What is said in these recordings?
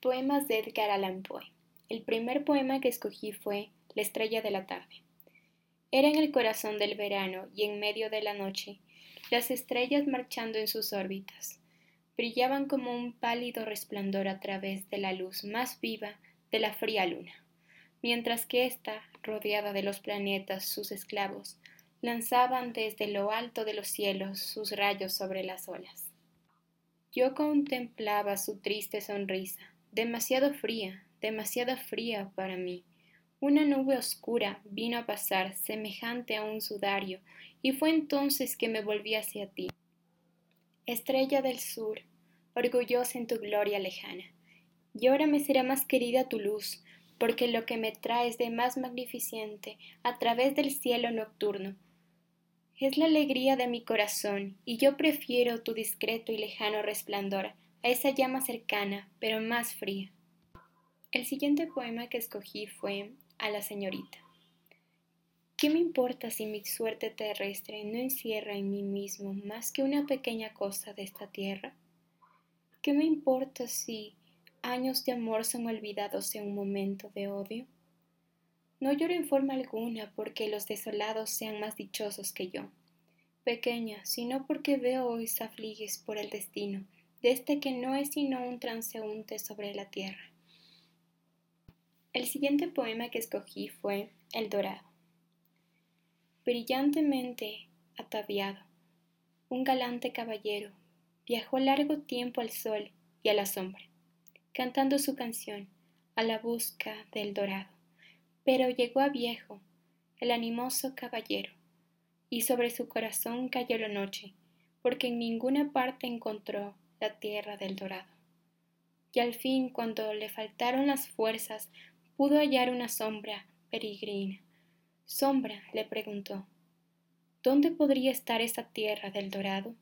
Poemas de Edgar Allan Poe. El primer poema que escogí fue La estrella de la tarde. Era en el corazón del verano y en medio de la noche, las estrellas marchando en sus órbitas, brillaban como un pálido resplandor a través de la luz más viva de la fría luna, mientras que ésta, rodeada de los planetas, sus esclavos, lanzaban desde lo alto de los cielos sus rayos sobre las olas. Yo contemplaba su triste sonrisa, demasiado fría, demasiado fría para mí. Una nube oscura vino a pasar semejante a un sudario, y fue entonces que me volví hacia ti. Estrella del sur, orgullosa en tu gloria lejana. Y ahora me será más querida tu luz, porque lo que me traes de más magnificente a través del cielo nocturno es la alegría de mi corazón, y yo prefiero tu discreto y lejano resplandor a esa llama cercana, pero más fría. El siguiente poema que escogí fue A la señorita. ¿Qué me importa si mi suerte terrestre no encierra en mí mismo más que una pequeña cosa de esta tierra? ¿Qué me importa si años de amor son olvidados en un momento de odio? No lloro en forma alguna porque los desolados sean más dichosos que yo. Pequeña, sino porque veo hoy afligues por el destino de este que no es sino un transeúnte sobre la tierra. El siguiente poema que escogí fue El Dorado. Brillantemente ataviado, un galante caballero viajó largo tiempo al sol y a la sombra, cantando su canción a la busca del dorado pero llegó a viejo, el animoso caballero, y sobre su corazón cayó la noche, porque en ninguna parte encontró la tierra del dorado. Y al fin, cuando le faltaron las fuerzas, pudo hallar una sombra peregrina. Sombra, le preguntó, ¿dónde podría estar esa tierra del dorado?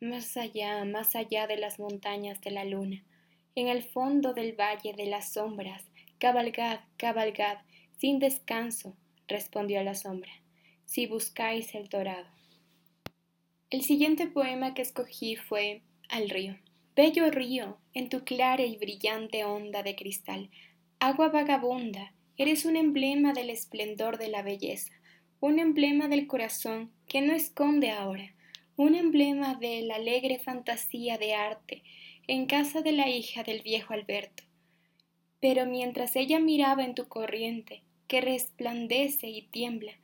Más allá, más allá de las montañas de la luna, en el fondo del valle de las sombras, Cabalgad, cabalgad, sin descanso, respondió la sombra, si buscáis el dorado. El siguiente poema que escogí fue Al río. Bello río, en tu clara y brillante onda de cristal, agua vagabunda, eres un emblema del esplendor de la belleza, un emblema del corazón que no esconde ahora, un emblema de la alegre fantasía de arte en casa de la hija del viejo Alberto, pero mientras ella miraba en tu corriente, que resplandece y tiembla,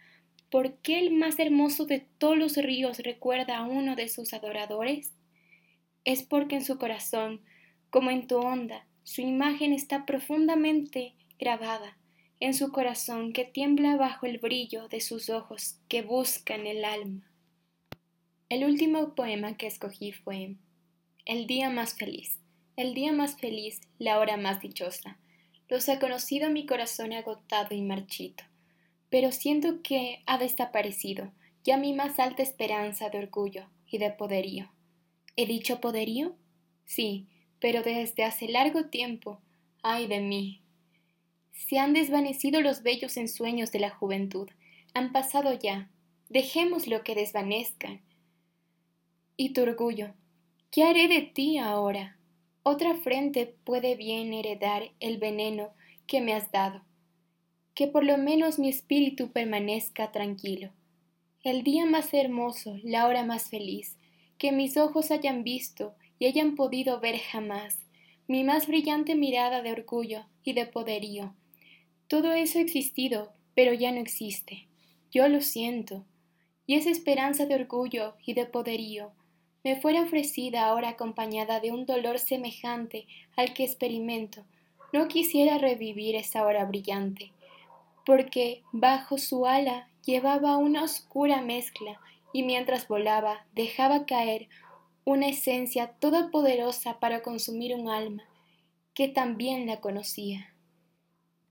¿por qué el más hermoso de todos los ríos recuerda a uno de sus adoradores? Es porque en su corazón, como en tu onda, su imagen está profundamente grabada, en su corazón que tiembla bajo el brillo de sus ojos que buscan el alma. El último poema que escogí fue El día más feliz, el día más feliz, la hora más dichosa, los ha conocido mi corazón agotado y marchito, pero siento que ha desaparecido ya mi más alta esperanza de orgullo y de poderío. ¿He dicho poderío? Sí, pero desde hace largo tiempo, ay de mí. Se han desvanecido los bellos ensueños de la juventud, han pasado ya, dejemos lo que desvanezcan. ¿Y tu orgullo? ¿Qué haré de ti ahora? Otra frente puede bien heredar el veneno que me has dado, que por lo menos mi espíritu permanezca tranquilo. El día más hermoso, la hora más feliz, que mis ojos hayan visto y hayan podido ver jamás, mi más brillante mirada de orgullo y de poderío. Todo eso ha existido, pero ya no existe. Yo lo siento. Y esa esperanza de orgullo y de poderío me fuera ofrecida ahora acompañada de un dolor semejante al que experimento, no quisiera revivir esa hora brillante, porque bajo su ala llevaba una oscura mezcla y mientras volaba dejaba caer una esencia todopoderosa para consumir un alma que también la conocía.